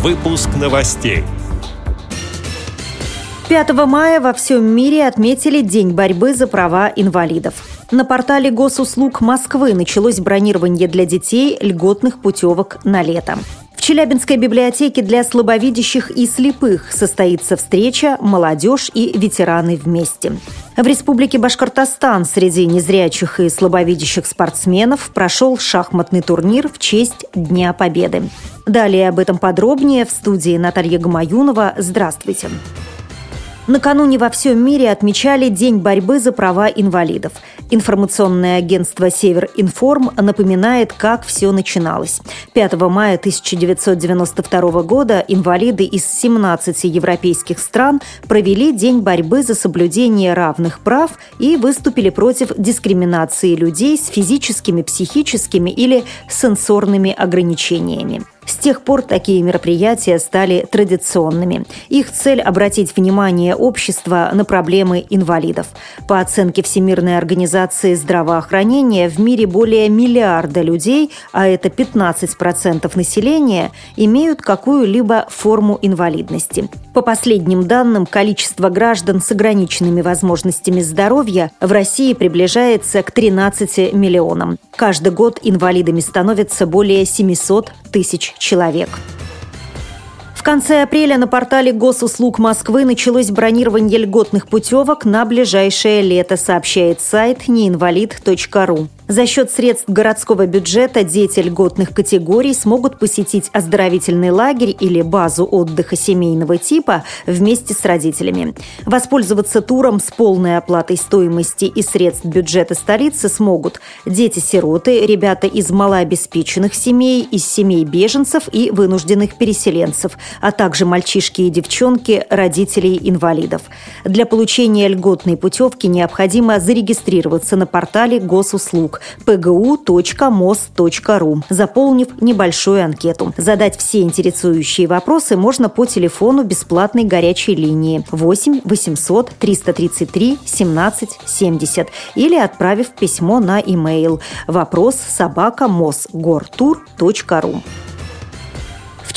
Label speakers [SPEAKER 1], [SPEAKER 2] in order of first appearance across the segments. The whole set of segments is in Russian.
[SPEAKER 1] Выпуск новостей.
[SPEAKER 2] 5 мая во всем мире отметили День борьбы за права инвалидов. На портале Госуслуг Москвы началось бронирование для детей льготных путевок на лето. Челябинской библиотеке для слабовидящих и слепых состоится встреча «Молодежь и ветераны вместе». В Республике Башкортостан среди незрячих и слабовидящих спортсменов прошел шахматный турнир в честь Дня Победы. Далее об этом подробнее в студии Наталья Гамаюнова. Здравствуйте. Здравствуйте. Накануне во всем мире отмечали День борьбы за права инвалидов. Информационное агентство «Север Информ» напоминает, как все начиналось. 5 мая 1992 года инвалиды из 17 европейских стран провели День борьбы за соблюдение равных прав и выступили против дискриминации людей с физическими, психическими или сенсорными ограничениями. С тех пор такие мероприятия стали традиционными. Их цель – обратить внимание общества на проблемы инвалидов. По оценке Всемирной организации здравоохранения, в мире более миллиарда людей, а это 15% населения, имеют какую-либо форму инвалидности. По последним данным, количество граждан с ограниченными возможностями здоровья в России приближается к 13 миллионам. Каждый год инвалидами становится более 700 тысяч человек. В конце апреля на портале Госуслуг Москвы началось бронирование льготных путевок на ближайшее лето, сообщает сайт неинвалид.ру. За счет средств городского бюджета дети льготных категорий смогут посетить оздоровительный лагерь или базу отдыха семейного типа вместе с родителями. Воспользоваться туром с полной оплатой стоимости и средств бюджета столицы смогут дети-сироты, ребята из малообеспеченных семей, из семей беженцев и вынужденных переселенцев, а также мальчишки и девчонки родителей инвалидов. Для получения льготной путевки необходимо зарегистрироваться на портале госуслуг pgu.mos.ru, заполнив небольшую анкету. Задать все интересующие вопросы можно по телефону бесплатной горячей линии 8 800 333 17 70 или отправив письмо на e-mail вопрос собака мосгортур.ру.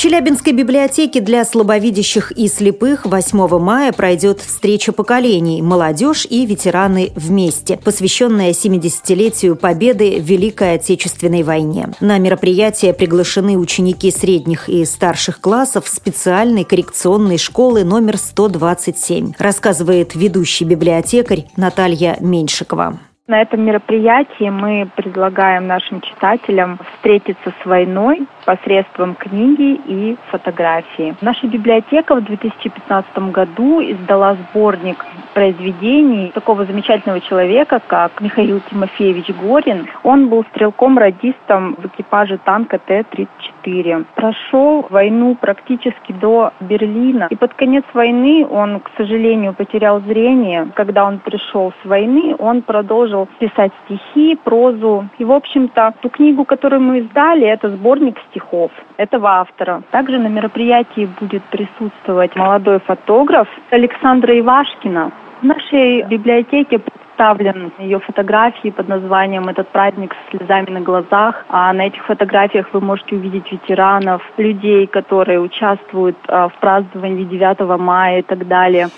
[SPEAKER 2] Челябинской библиотеке для слабовидящих и слепых 8 мая пройдет встреча поколений «Молодежь и ветераны вместе», посвященная 70-летию победы в Великой Отечественной войне. На мероприятие приглашены ученики средних и старших классов специальной коррекционной школы номер 127, рассказывает ведущий библиотекарь Наталья Меньшикова.
[SPEAKER 3] На этом мероприятии мы предлагаем нашим читателям встретиться с войной посредством книги и фотографии. Наша библиотека в 2015 году издала сборник произведений такого замечательного человека, как Михаил Тимофеевич Горин. Он был стрелком-радистом в экипаже танка Т-34. Прошел войну практически до Берлина. И под конец войны он, к сожалению, потерял зрение. Когда он пришел с войны, он продолжил писать стихи, прозу. И, в общем-то, ту книгу, которую мы издали, это сборник стихов этого автора. Также на мероприятии будет присутствовать молодой фотограф Александра Ивашкина. В нашей библиотеке представлен ее фотографии под названием «Этот праздник с слезами на глазах». А на этих фотографиях вы можете увидеть ветеранов, людей, которые участвуют а, в праздновании 9 мая и так далее.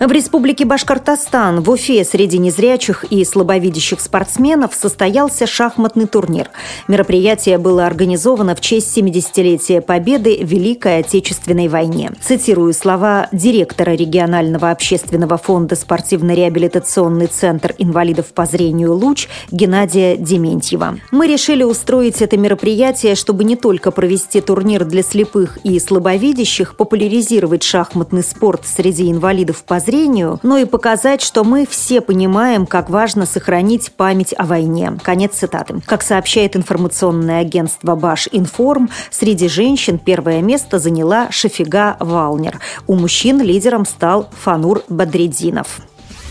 [SPEAKER 2] В Республике Башкортостан в Уфе среди незрячих и слабовидящих спортсменов состоялся шахматный турнир. Мероприятие было организовано в честь 70-летия победы в Великой Отечественной войне. Цитирую слова директора регионального общественного фонда «Спортивно-реабилитационный центр инвалидов по зрению «Луч» Геннадия Дементьева. «Мы решили устроить это мероприятие, чтобы не только провести турнир для слепых и слабовидящих, популяризировать шахматный спорт среди инвалидов по зрению, зрению, но и показать, что мы все понимаем, как важно сохранить память о войне. Конец цитаты. Как сообщает информационное агентство Баш Информ, среди женщин первое место заняла Шафига Валнер. У мужчин лидером стал Фанур Бадрединов.